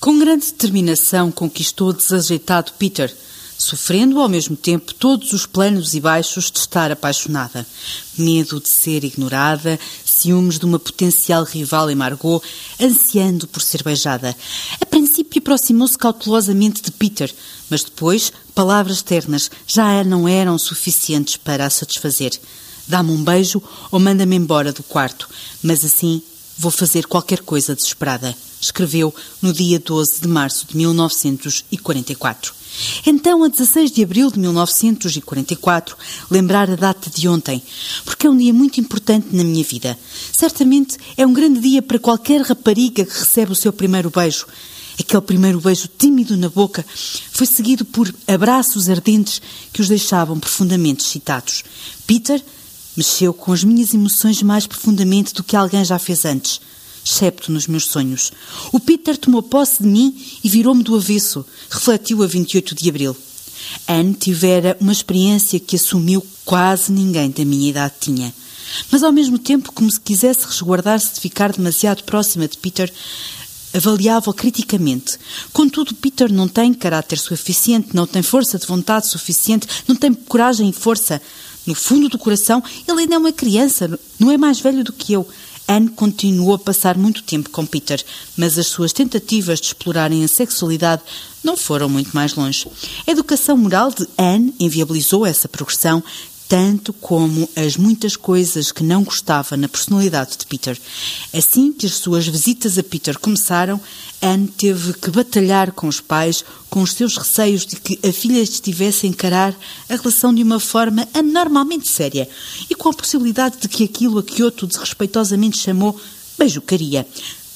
Com grande determinação conquistou o desajeitado Peter, sofrendo ao mesmo tempo todos os planos e baixos de estar apaixonada. Medo de ser ignorada, ciúmes de uma potencial rival em Margot, ansiando por ser beijada. A princípio aproximou-se cautelosamente de Peter, mas depois palavras ternas já não eram suficientes para a satisfazer. Dá-me um beijo ou manda-me embora do quarto, mas assim vou fazer qualquer coisa desesperada, escreveu no dia 12 de março de 1944. Então, a 16 de abril de 1944, lembrar a data de ontem, porque é um dia muito importante na minha vida. Certamente é um grande dia para qualquer rapariga que recebe o seu primeiro beijo. Aquele primeiro beijo tímido na boca foi seguido por abraços ardentes que os deixavam profundamente excitados. Peter mexeu com as minhas emoções mais profundamente do que alguém já fez antes excepto nos meus sonhos. O Peter tomou posse de mim e virou-me do avesso, refletiu a 28 de abril. Anne tivera uma experiência que assumiu quase ninguém da minha idade tinha. Mas ao mesmo tempo, como se quisesse resguardar-se de ficar demasiado próxima de Peter, avaliava-o criticamente. Contudo, Peter não tem caráter suficiente, não tem força de vontade suficiente, não tem coragem e força. No fundo do coração, ele ainda é uma criança, não é mais velho do que eu. Anne continuou a passar muito tempo com Peter, mas as suas tentativas de explorarem a sexualidade não foram muito mais longe. A educação moral de Anne inviabilizou essa progressão, tanto como as muitas coisas que não gostava na personalidade de Peter. Assim que as suas visitas a Peter começaram, Anne teve que batalhar com os pais, com os seus receios de que a filha estivesse a encarar a relação de uma forma anormalmente séria e com a possibilidade de que aquilo a que outro desrespeitosamente chamou beijucaria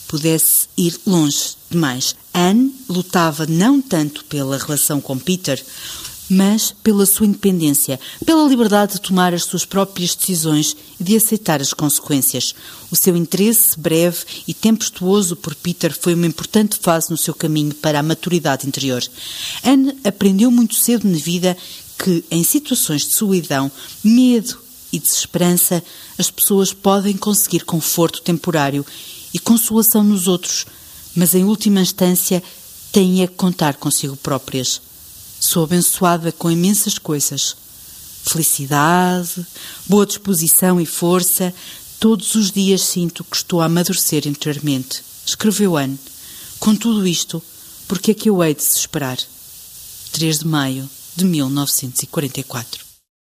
pudesse ir longe demais. Anne lutava não tanto pela relação com Peter, mas pela sua independência, pela liberdade de tomar as suas próprias decisões e de aceitar as consequências. O seu interesse breve e tempestuoso por Peter foi uma importante fase no seu caminho para a maturidade interior. Anne aprendeu muito cedo na vida que, em situações de solidão, medo e desesperança, as pessoas podem conseguir conforto temporário e consolação nos outros, mas em última instância têm a contar consigo próprias. Sou abençoada com imensas coisas. Felicidade, boa disposição e força. Todos os dias sinto que estou a amadurecer interiormente. Escreveu Anne. Com tudo isto, por que é que eu hei de desesperar? 3 de maio de 1944